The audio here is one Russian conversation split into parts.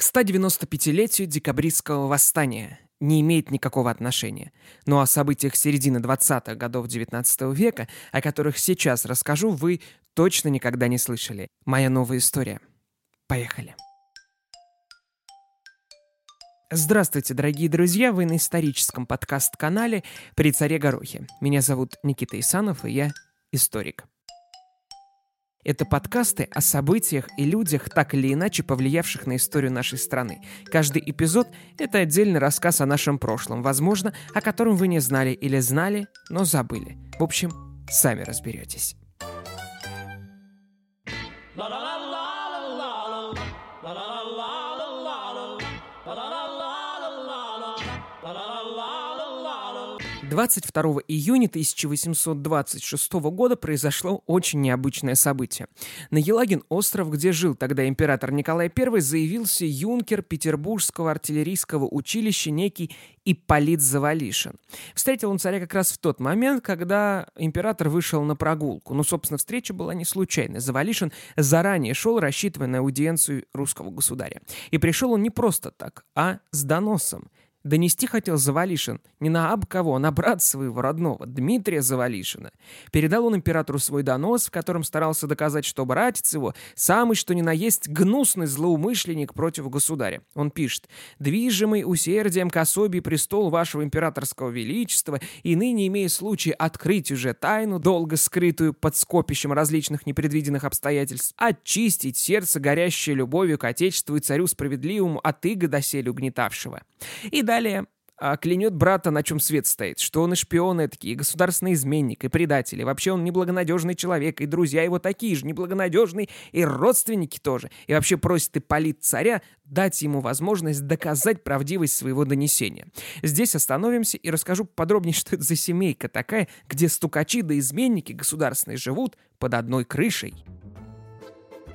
к 195-летию декабристского восстания не имеет никакого отношения. Но о событиях середины 20-х годов XIX века, о которых сейчас расскажу, вы точно никогда не слышали. Моя новая история. Поехали. Здравствуйте, дорогие друзья! Вы на историческом подкаст-канале «При царе Горохе». Меня зовут Никита Исанов, и я историк. Это подкасты о событиях и людях, так или иначе повлиявших на историю нашей страны. Каждый эпизод — это отдельный рассказ о нашем прошлом, возможно, о котором вы не знали или знали, но забыли. В общем, сами разберетесь. 22 июня 1826 года произошло очень необычное событие. На Елагин остров, где жил тогда император Николай I, заявился юнкер Петербургского артиллерийского училища некий Ипполит Завалишин. Встретил он царя как раз в тот момент, когда император вышел на прогулку. Ну, собственно, встреча была не случайной. Завалишин заранее шел, рассчитывая на аудиенцию русского государя. И пришел он не просто так, а с доносом. Донести хотел Завалишин не на аб кого, а на брата своего родного, Дмитрия Завалишина. Передал он императору свой донос, в котором старался доказать, что братец его самый что ни на есть гнусный злоумышленник против государя. Он пишет «Движимый усердием к особи престол вашего императорского величества и ныне имея случай открыть уже тайну, долго скрытую под скопищем различных непредвиденных обстоятельств, очистить сердце, горящее любовью к отечеству и царю справедливому от иго доселе угнетавшего». И далее а, клянет брата, на чем свет стоит, что он и шпион такие, и государственный изменник, и предатель, и вообще он неблагонадежный человек, и друзья его такие же неблагонадежные, и родственники тоже, и вообще просит и полит царя дать ему возможность доказать правдивость своего донесения. Здесь остановимся и расскажу подробнее, что это за семейка такая, где стукачи да изменники государственные живут под одной крышей.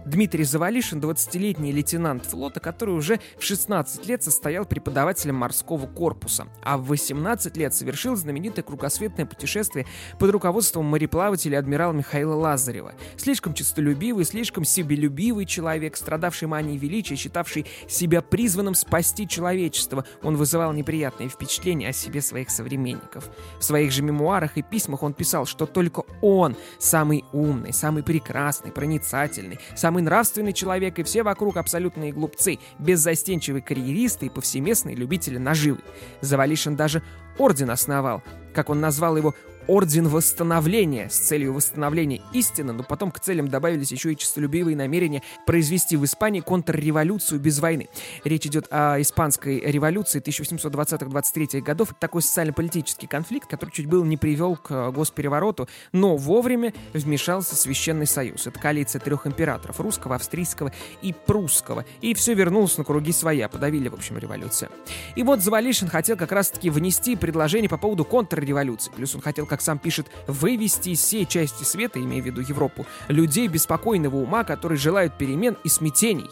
Дмитрий Завалишин, 20-летний лейтенант флота, который уже в 16 лет состоял преподавателем морского корпуса, а в 18 лет совершил знаменитое кругосветное путешествие под руководством мореплавателя адмирала Михаила Лазарева. Слишком честолюбивый, слишком себелюбивый человек, страдавший манией величия, считавший себя призванным спасти человечество, он вызывал неприятные впечатления о себе своих современников. В своих же мемуарах и письмах он писал, что только он самый умный, самый прекрасный, проницательный, самый самый нравственный человек, и все вокруг абсолютные глупцы, беззастенчивые карьеристы и повсеместные любители наживы. Завалишин даже орден основал, как он назвал его Орден Восстановления с целью восстановления истины, но потом к целям добавились еще и честолюбивые намерения произвести в Испании контрреволюцию без войны. Речь идет о испанской революции 1820-23 годов. Такой социально-политический конфликт, который чуть было не привел к э, госперевороту, но вовремя вмешался Священный Союз. Это коалиция трех императоров, русского, австрийского и прусского. И все вернулось на круги своя, подавили, в общем, революцию. И вот Завалишин хотел как раз-таки внести предложение по поводу контрреволюции. Плюс он хотел, как сам пишет, вывести из всей части света, имея в виду Европу, людей беспокойного ума, которые желают перемен и смятений.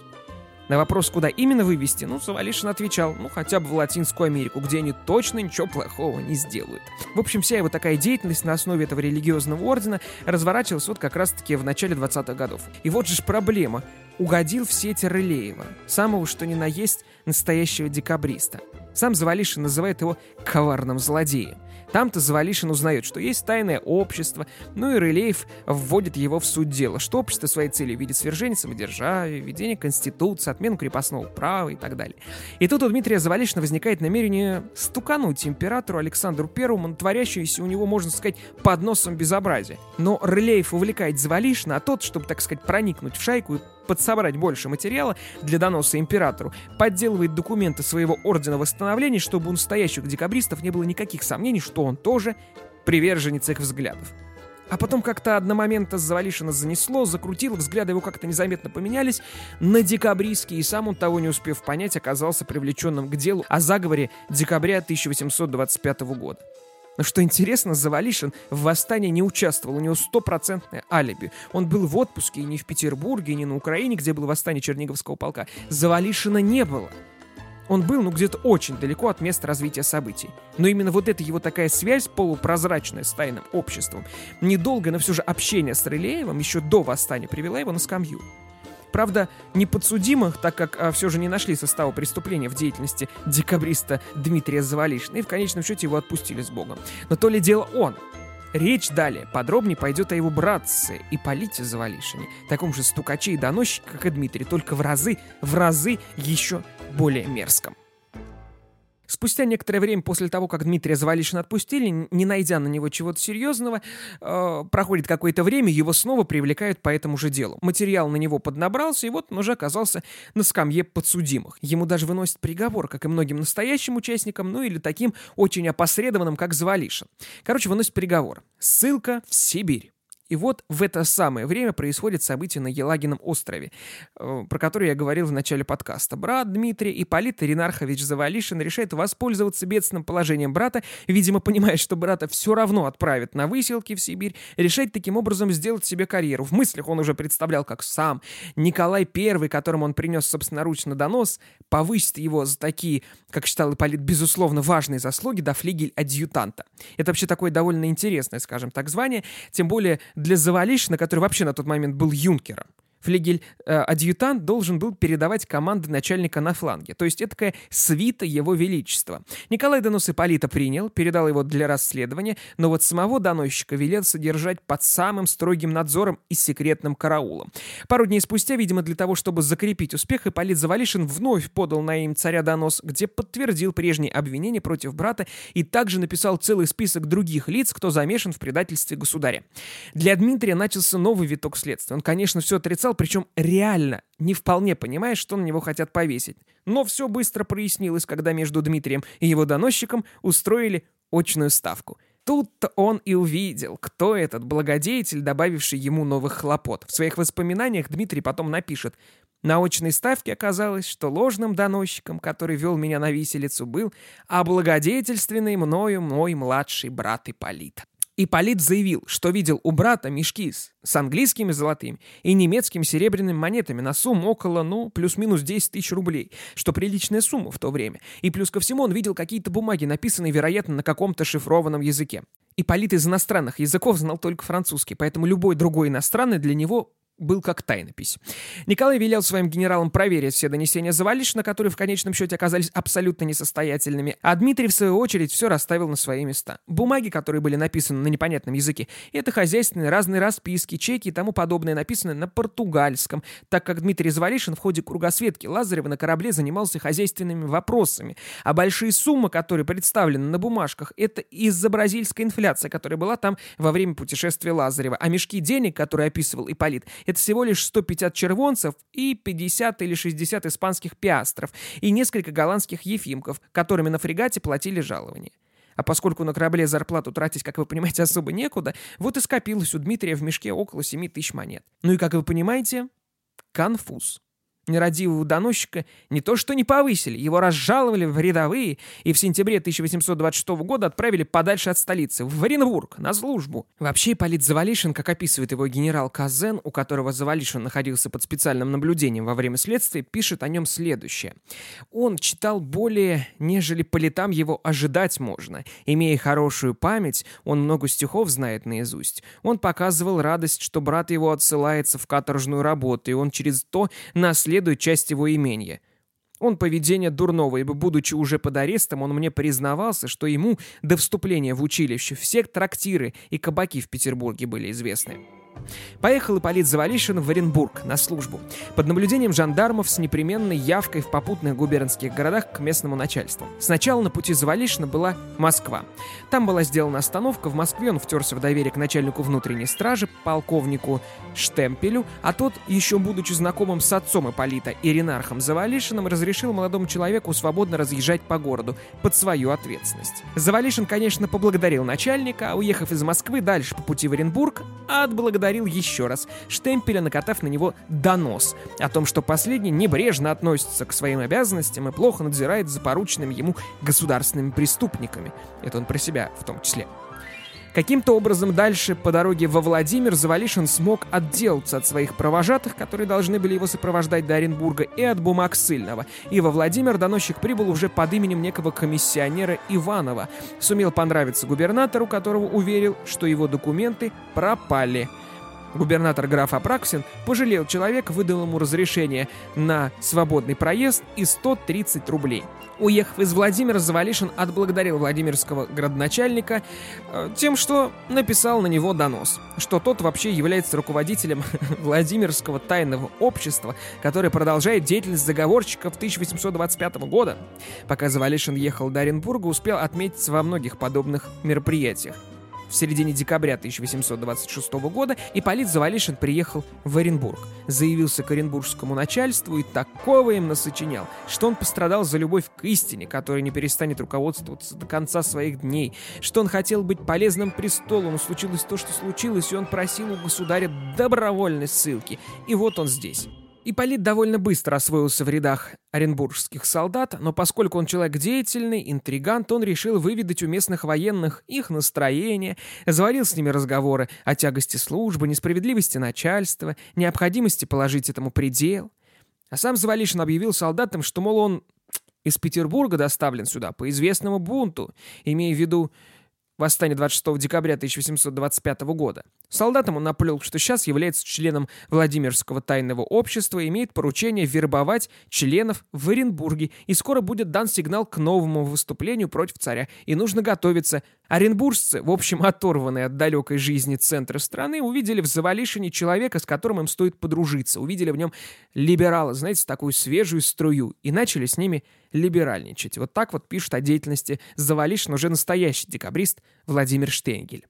На вопрос, куда именно вывести, ну, Завалишин отвечал, ну, хотя бы в Латинскую Америку, где они точно ничего плохого не сделают. В общем, вся его такая деятельность на основе этого религиозного ордена разворачивалась вот как раз-таки в начале 20-х годов. И вот же ж проблема. Угодил в сети Рылеева, самого что ни на есть настоящего декабриста. Сам Завалишин называет его коварным злодеем. Там-то Завалишин узнает, что есть тайное общество, ну и Рылеев вводит его в суть дела, что общество своей целью видит свержение самодержавия, введение конституции, отмену крепостного права и так далее. И тут у Дмитрия Завалишина возникает намерение стукануть императору Александру Первому на у него, можно сказать, под носом безобразие. Но Рылеев увлекает Завалишина, а тот, чтобы, так сказать, проникнуть в шайку подсобрать больше материала для доноса императору, подделывает документы своего ордена восстановления, чтобы у настоящих декабристов не было никаких сомнений, что он тоже приверженец их взглядов. А потом как-то одномоментно Завалишина занесло, закрутило, взгляды его как-то незаметно поменялись на декабристские, и сам он того не успев понять, оказался привлеченным к делу о заговоре декабря 1825 года. Но что интересно, Завалишин в восстании не участвовал, у него стопроцентное алиби. Он был в отпуске и не в Петербурге, не на Украине, где было восстание Черниговского полка. Завалишина не было. Он был, ну, где-то очень далеко от места развития событий. Но именно вот эта его такая связь, полупрозрачная с тайным обществом, недолго, но все же общение с Рылеевым еще до восстания привела его на скамью. Правда, не подсудимых, так как а, все же не нашли состава преступления в деятельности декабриста Дмитрия Завалишина, и в конечном счете его отпустили с Богом. Но то ли дело он. Речь далее подробнее пойдет о его братце Ипполите Завалишине, таком же стукаче и доносчике, как и Дмитрий, только в разы, в разы еще более мерзком. Спустя некоторое время после того, как Дмитрия Завалишина отпустили, не найдя на него чего-то серьезного, э, проходит какое-то время, его снова привлекают по этому же делу. Материал на него поднабрался, и вот он уже оказался на скамье подсудимых. Ему даже выносят приговор, как и многим настоящим участникам, ну или таким очень опосредованным, как Завалишин. Короче, выносит приговор. Ссылка в Сибирь. И вот в это самое время происходит событие на Елагином острове, э, про которое я говорил в начале подкаста. Брат Дмитрий Ипполит Ринархович Завалишин решает воспользоваться бедственным положением брата, видимо, понимая, что брата все равно отправят на выселки в Сибирь, решает таким образом сделать себе карьеру. В мыслях он уже представлял, как сам Николай I, которому он принес собственноручно донос, повысит его за такие, как считал Ипполит, безусловно важные заслуги до флигель адъютанта. Это вообще такое довольно интересное, скажем так, звание, тем более для Завалишина, который вообще на тот момент был юнкером флигель-адъютант э, должен был передавать команды начальника на фланге, то есть это такая свита его величества. Николай донос Ипполита принял, передал его для расследования, но вот самого доносчика велел содержать под самым строгим надзором и секретным караулом. Пару дней спустя, видимо, для того, чтобы закрепить успех, Ипполит Завалишин вновь подал на имя царя донос, где подтвердил прежние обвинения против брата и также написал целый список других лиц, кто замешан в предательстве государя. Для Дмитрия начался новый виток следствия. Он, конечно, все отрицал, сказал, причем реально, не вполне понимая, что на него хотят повесить. Но все быстро прояснилось, когда между Дмитрием и его доносчиком устроили очную ставку. Тут-то он и увидел, кто этот благодетель, добавивший ему новых хлопот. В своих воспоминаниях Дмитрий потом напишет на очной ставке оказалось, что ложным доносчиком, который вел меня на виселицу, был облагодетельственный мною мой младший брат Ипполит. Ипполит заявил, что видел у брата мешки с, с английскими золотыми и немецкими серебряными монетами на сумму около, ну, плюс-минус 10 тысяч рублей, что приличная сумма в то время. И плюс ко всему он видел какие-то бумаги, написанные, вероятно, на каком-то шифрованном языке. Ипполит из иностранных языков знал только французский, поэтому любой другой иностранный для него был как тайнопись. Николай велел своим генералам проверить все донесения Завалишина, которые в конечном счете оказались абсолютно несостоятельными, а Дмитрий, в свою очередь, все расставил на свои места. Бумаги, которые были написаны на непонятном языке, это хозяйственные разные расписки, чеки и тому подобное, написанные на португальском, так как Дмитрий Завалишин в ходе кругосветки Лазарева на корабле занимался хозяйственными вопросами, а большие суммы, которые представлены на бумажках, это из-за бразильской инфляции, которая была там во время путешествия Лазарева, а мешки денег, которые описывал Ипполит, это всего лишь 150 червонцев и 50 или 60 испанских пиастров и несколько голландских ефимков, которыми на фрегате платили жалования. А поскольку на корабле зарплату тратить, как вы понимаете, особо некуда, вот и скопилось у Дмитрия в мешке около 7 тысяч монет. Ну и, как вы понимаете, конфуз. Нерадивого доносчика не то что не повысили, его разжаловали в рядовые и в сентябре 1826 года отправили подальше от столицы, в Оренбург, на службу. Вообще, Полит Завалишин, как описывает его генерал Казен, у которого Завалишин находился под специальным наблюдением во время следствия, пишет о нем следующее. Он читал более, нежели по летам его ожидать можно. Имея хорошую память, он много стихов знает наизусть. Он показывал радость, что брат его отсылается в каторжную работу, и он через то наследует следует часть его имения. Он поведение дурного, ибо, будучи уже под арестом, он мне признавался, что ему до вступления в училище все трактиры и кабаки в Петербурге были известны. Поехал Ипполит Завалишин в Оренбург на службу, под наблюдением жандармов с непременной явкой в попутных губернских городах к местному начальству. Сначала на пути Завалишина была Москва. Там была сделана остановка, в Москве он втерся в доверие к начальнику внутренней стражи, полковнику Штемпелю, а тот, еще будучи знакомым с отцом Ипполита Иринархом Завалишиным, разрешил молодому человеку свободно разъезжать по городу под свою ответственность. Завалишин, конечно, поблагодарил начальника, а уехав из Москвы дальше по пути в Оренбург, отблагодарил повторил еще раз, штемпеля накатав на него донос о том, что последний небрежно относится к своим обязанностям и плохо надзирает за порученными ему государственными преступниками. Это он про себя в том числе. Каким-то образом дальше по дороге во Владимир Завалишин смог отделаться от своих провожатых, которые должны были его сопровождать до Оренбурга, и от бумаг Сыльного. И во Владимир доносчик прибыл уже под именем некого комиссионера Иванова. Сумел понравиться губернатору, которого уверил, что его документы пропали – Губернатор граф Апраксин пожалел человека, выдал ему разрешение на свободный проезд и 130 рублей. Уехав из Владимира, Завалишин отблагодарил Владимирского градоначальника э, тем, что написал на него донос, что тот вообще является руководителем Владимирского тайного общества, которое продолжает деятельность заговорщиков 1825 года. Пока Завалишин ехал до Оренбурга, успел отметиться во многих подобных мероприятиях в середине декабря 1826 года Ипполит Завалишин приехал в Оренбург, заявился к оренбургскому начальству и такого им насочинял, что он пострадал за любовь к истине, которая не перестанет руководствоваться до конца своих дней, что он хотел быть полезным престолу, но случилось то, что случилось, и он просил у государя добровольной ссылки. И вот он здесь. Ипполит довольно быстро освоился в рядах оренбургских солдат, но поскольку он человек деятельный, интригант, он решил выведать у местных военных их настроение, заварил с ними разговоры о тягости службы, несправедливости начальства, необходимости положить этому предел. А сам Завалишин объявил солдатам, что, мол, он из Петербурга доставлен сюда по известному бунту, имея в виду восстание 26 декабря 1825 года. Солдатам он наплел, что сейчас является членом Владимирского тайного общества имеет поручение вербовать членов в Оренбурге, и скоро будет дан сигнал к новому выступлению против царя, и нужно готовиться. Оренбуржцы, в общем, оторванные от далекой жизни центра страны, увидели в Завалишине человека, с которым им стоит подружиться, увидели в нем либерала, знаете, такую свежую струю, и начали с ними либеральничать. Вот так вот пишет о деятельности Завалишина уже настоящий декабрист Владимир Штенгель.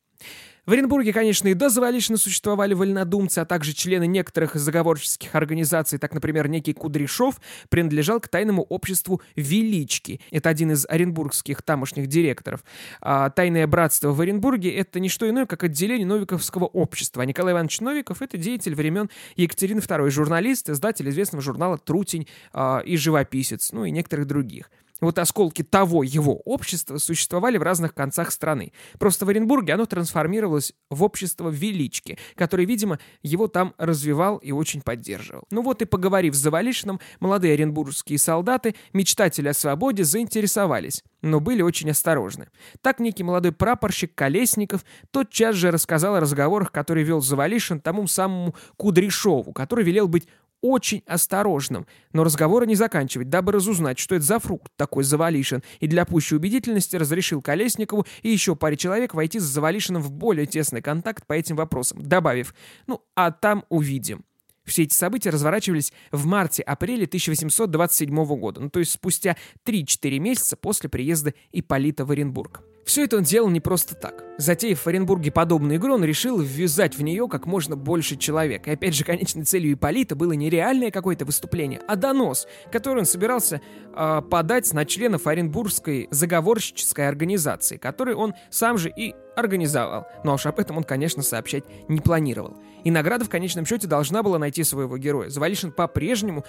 В Оренбурге, конечно, и до Завалишина существовали вольнодумцы, а также члены некоторых заговорческих организаций, так, например, некий Кудряшов принадлежал к тайному обществу «Велички». Это один из оренбургских тамошних директоров. А тайное братство в Оренбурге — это не что иное, как отделение Новиковского общества. А Николай Иванович Новиков — это деятель времен Екатерины II, журналист, издатель известного журнала «Трутень» а, и живописец, ну и некоторых других. Вот осколки того его общества существовали в разных концах страны. Просто в Оренбурге оно трансформировалось в общество велички, который, видимо, его там развивал и очень поддерживал. Ну вот и поговорив с Завалишиным, молодые оренбургские солдаты, мечтатели о свободе, заинтересовались, но были очень осторожны. Так некий молодой прапорщик Колесников тотчас же рассказал о разговорах, которые вел Завалишин тому самому Кудряшову, который велел быть очень осторожным, но разговора не заканчивать, дабы разузнать, что это за фрукт такой Завалишин, и для пущей убедительности разрешил Колесникову и еще паре человек войти с Завалишиным в более тесный контакт по этим вопросам, добавив «ну, а там увидим». Все эти события разворачивались в марте-апреле 1827 года, ну то есть спустя 3-4 месяца после приезда Ипполита в Оренбург. Все это он делал не просто так. Затеяв в Оренбурге подобную игру, он решил ввязать в нее как можно больше человек. И опять же, конечной целью Ипполита было не реальное какое-то выступление, а донос, который он собирался э, подать на членов Оренбургской заговорщической организации, который он сам же и организовал. Но уж об этом он, конечно, сообщать не планировал. И награда в конечном счете должна была найти своего героя. Завалишин по-прежнему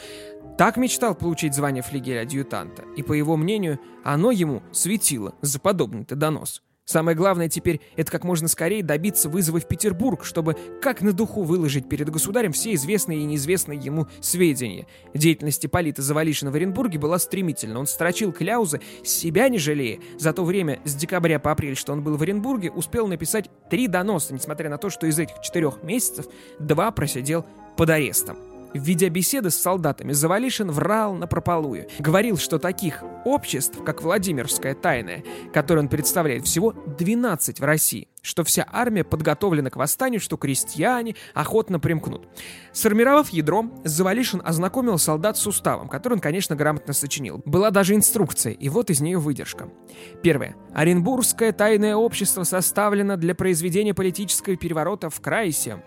так мечтал получить звание флигеля-адъютанта. И, по его мнению, оно ему светило за подобный-то донос. Самое главное теперь — это как можно скорее добиться вызова в Петербург, чтобы как на духу выложить перед государем все известные и неизвестные ему сведения. Деятельность Ипполита Завалишина в Оренбурге была стремительна. Он строчил кляузы, себя не жалея. За то время с декабря по апрель, что он был в Оренбурге, успел написать три доноса, несмотря на то, что из этих четырех месяцев два просидел под арестом. В видеобеседы с солдатами Завалишин врал на прополую. Говорил, что таких обществ, как Владимирская тайная, которое он представляет, всего 12 в России, что вся армия подготовлена к восстанию, что крестьяне охотно примкнут. Сформировав ядро, Завалишин ознакомил солдат с уставом, который он, конечно, грамотно сочинил. Была даже инструкция, и вот из нее выдержка. Первое. Оренбургское тайное общество составлено для произведения политического переворота в Крайсе,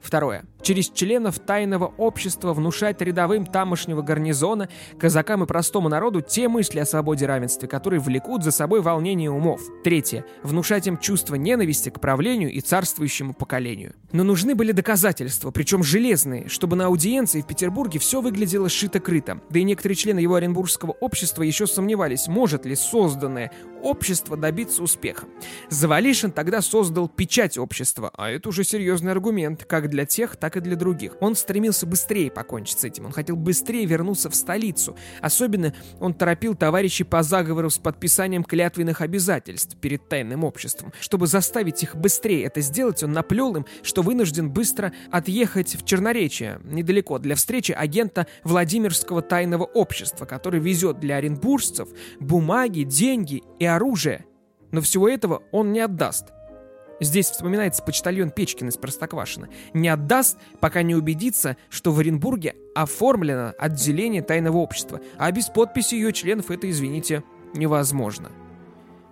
Второе. Через членов тайного общества внушать рядовым тамошнего гарнизона, казакам и простому народу те мысли о свободе и равенстве, которые влекут за собой волнение умов. Третье. Внушать им чувство ненависти к правлению и царствующему поколению. Но нужны были доказательства, причем железные, чтобы на аудиенции в Петербурге все выглядело шито-крыто. Да и некоторые члены его оренбургского общества еще сомневались, может ли созданное общество добиться успеха. Завалишин тогда создал печать общества, а это уже серьезный аргумент, как для тех, так и для других. Он стремился быстрее покончить с этим, он хотел быстрее вернуться в столицу. Особенно он торопил товарищей по заговору с подписанием клятвенных обязательств перед тайным обществом. Чтобы заставить их быстрее это сделать, он наплел им, что вынужден быстро отъехать в Черноречие, недалеко, для встречи агента Владимирского тайного общества, который везет для оренбуржцев бумаги, деньги и оружие. Но всего этого он не отдаст. Здесь вспоминается почтальон Печкин из Простоквашино. Не отдаст, пока не убедится, что в Оренбурге оформлено отделение тайного общества, а без подписи ее членов это, извините, невозможно.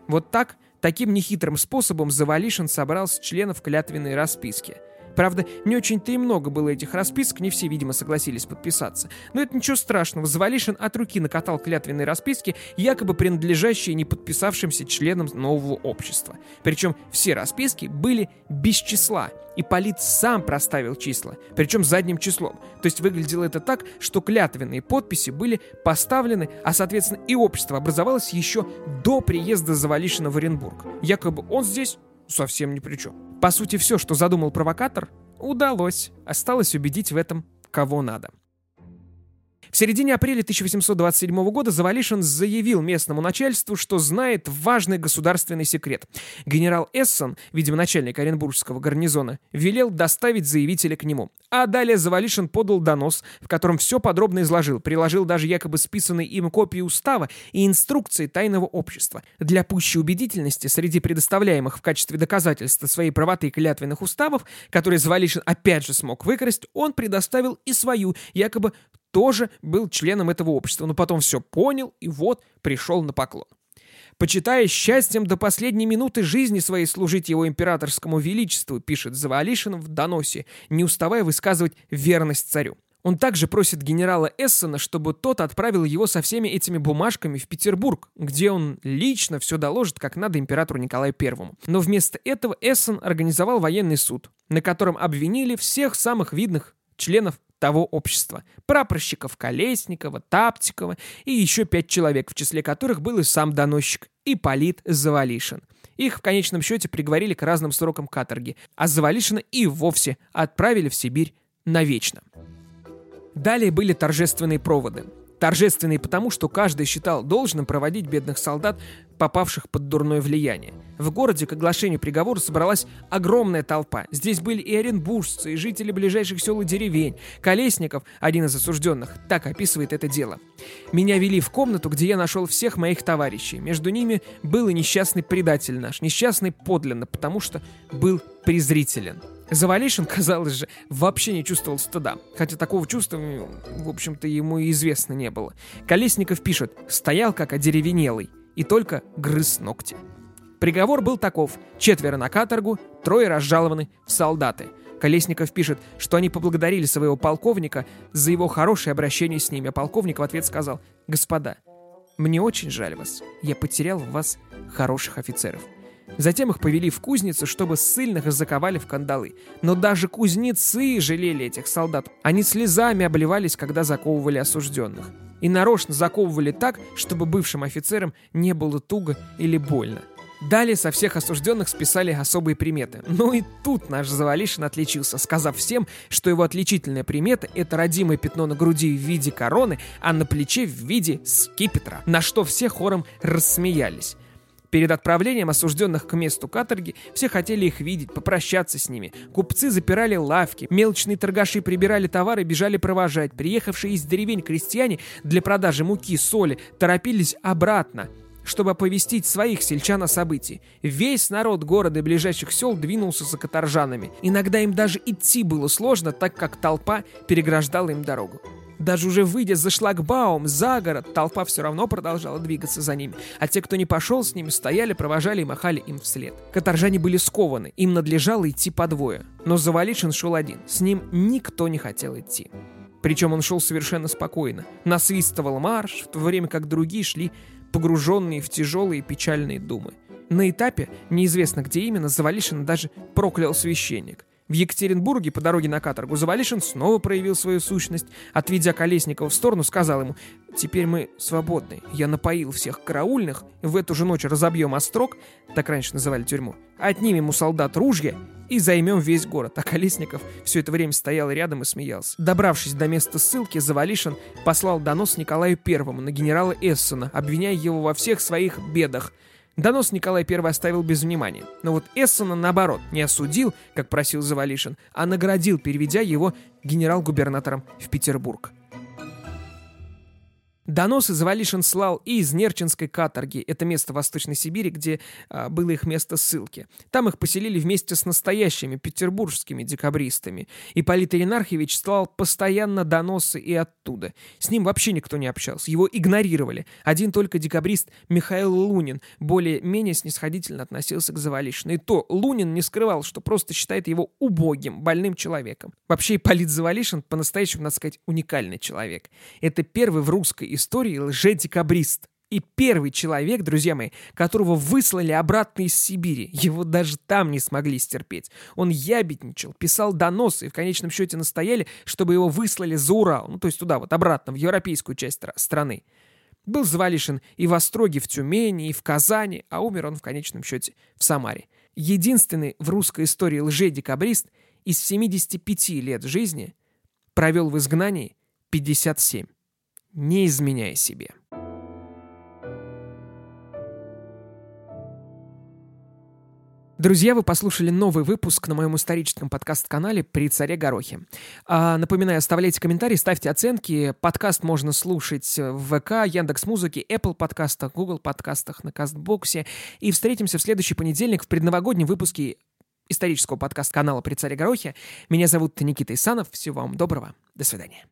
Вот так, таким нехитрым способом Завалишин собрал с членов клятвенной расписки – Правда, не очень-то и много было этих расписок, не все, видимо, согласились подписаться. Но это ничего страшного, Завалишин от руки накатал клятвенные расписки, якобы принадлежащие не подписавшимся членам нового общества. Причем все расписки были без числа, и Полит сам проставил числа, причем задним числом. То есть выглядело это так, что клятвенные подписи были поставлены, а соответственно и общество образовалось еще до приезда Завалишина в Оренбург. Якобы он здесь совсем ни при чем. По сути, все, что задумал провокатор, удалось. Осталось убедить в этом кого надо. Середине апреля 1827 года Завалишин заявил местному начальству, что знает важный государственный секрет. Генерал Эссон, видимо, начальник Оренбургского гарнизона, велел доставить заявителя к нему. А далее Завалишин подал донос, в котором все подробно изложил, приложил даже якобы списанные им копии устава и инструкции тайного общества. Для пущей убедительности среди предоставляемых в качестве доказательства своей правоты клятвенных уставов, которые Завалишин опять же смог выкрасть, он предоставил и свою, якобы тоже был членом этого общества, но потом все понял и вот пришел на поклон. Почитая счастьем до последней минуты жизни своей служить его императорскому величеству, пишет Завалишин в доносе, не уставая высказывать верность царю. Он также просит генерала Эссена, чтобы тот отправил его со всеми этими бумажками в Петербург, где он лично все доложит, как надо императору Николаю Первому. Но вместо этого Эссен организовал военный суд, на котором обвинили всех самых видных членов того общества. Прапорщиков Колесникова, Таптикова и еще пять человек, в числе которых был и сам доносчик Ипполит Завалишин. Их в конечном счете приговорили к разным срокам каторги, а Завалишина и вовсе отправили в Сибирь навечно. Далее были торжественные проводы. Торжественные потому, что каждый считал должным проводить бедных солдат, попавших под дурное влияние. В городе к оглашению приговора собралась огромная толпа. Здесь были и оренбуржцы, и жители ближайших сел и деревень. Колесников, один из осужденных, так описывает это дело. «Меня вели в комнату, где я нашел всех моих товарищей. Между ними был и несчастный предатель наш, несчастный подлинно, потому что был презрителен». Завалишин, казалось же, вообще не чувствовал стыда, хотя такого чувства, в общем-то, ему и известно не было. Колесников пишет «стоял как одеревенелый и только грыз ногти». Приговор был таков – четверо на каторгу, трое разжалованы в солдаты. Колесников пишет, что они поблагодарили своего полковника за его хорошее обращение с ними, а полковник в ответ сказал «Господа, мне очень жаль вас, я потерял в вас хороших офицеров». Затем их повели в кузницу, чтобы ссыльных заковали в кандалы. Но даже кузнецы жалели этих солдат. Они слезами обливались, когда заковывали осужденных. И нарочно заковывали так, чтобы бывшим офицерам не было туго или больно. Далее со всех осужденных списали особые приметы. Ну и тут наш Завалишин отличился, сказав всем, что его отличительная примета — это родимое пятно на груди в виде короны, а на плече в виде скипетра, на что все хором рассмеялись. Перед отправлением осужденных к месту каторги все хотели их видеть, попрощаться с ними. Купцы запирали лавки, мелочные торгаши прибирали товары, бежали провожать. Приехавшие из деревень крестьяне для продажи муки, соли торопились обратно чтобы оповестить своих сельчан о событии. Весь народ города и ближайших сел двинулся за каторжанами. Иногда им даже идти было сложно, так как толпа переграждала им дорогу. Даже уже выйдя за шлагбаум, за город, толпа все равно продолжала двигаться за ними, а те, кто не пошел с ними, стояли, провожали и махали им вслед. Каторжане были скованы, им надлежало идти по двое. Но Заваличин шел один, с ним никто не хотел идти. Причем он шел совершенно спокойно, насвистывал марш, в то время как другие шли погруженные в тяжелые печальные думы. На этапе, неизвестно где именно, Завалишин даже проклял священник. В Екатеринбурге по дороге на каторгу Завалишин снова проявил свою сущность. Отведя Колесникова в сторону, сказал ему, «Теперь мы свободны. Я напоил всех караульных, в эту же ночь разобьем острог, так раньше называли тюрьму, отнимем у солдат ружья и займем весь город». А Колесников все это время стоял рядом и смеялся. Добравшись до места ссылки, Завалишин послал донос Николаю Первому на генерала Эссена, обвиняя его во всех своих бедах – Донос Николай I оставил без внимания. Но вот Эссена, наоборот, не осудил, как просил Завалишин, а наградил, переведя его генерал-губернатором в Петербург. Доносы Завалишин слал и из Нерчинской каторги, это место Восточной Сибири, где а, было их место ссылки. Там их поселили вместе с настоящими петербургскими декабристами. И Полит Иринархович слал постоянно доносы и оттуда. С ним вообще никто не общался, его игнорировали. Один только декабрист Михаил Лунин более-менее снисходительно относился к Завалишину. И то Лунин не скрывал, что просто считает его убогим, больным человеком. Вообще Полит Завалишин по-настоящему, надо сказать, уникальный человек. Это первый в русской истории лже-декабрист. И первый человек, друзья мои, которого выслали обратно из Сибири. Его даже там не смогли стерпеть. Он ябедничал, писал доносы и в конечном счете настояли, чтобы его выслали за Урал. Ну, то есть туда вот, обратно, в европейскую часть страны. Был Звалишин и в Остроге, в Тюмени, и в Казани, а умер он в конечном счете в Самаре. Единственный в русской истории лже-декабрист из 75 лет жизни провел в изгнании 57 не изменяй себе. Друзья, вы послушали новый выпуск на моем историческом подкаст-канале «При царе Горохе». А, напоминаю, оставляйте комментарии, ставьте оценки. Подкаст можно слушать в ВК, Яндекс.Музыке, Apple подкастах, Google подкастах, на Кастбоксе. И встретимся в следующий понедельник в предновогоднем выпуске исторического подкаст-канала «При царе Горохе». Меня зовут Никита Исанов. Всего вам доброго. До свидания.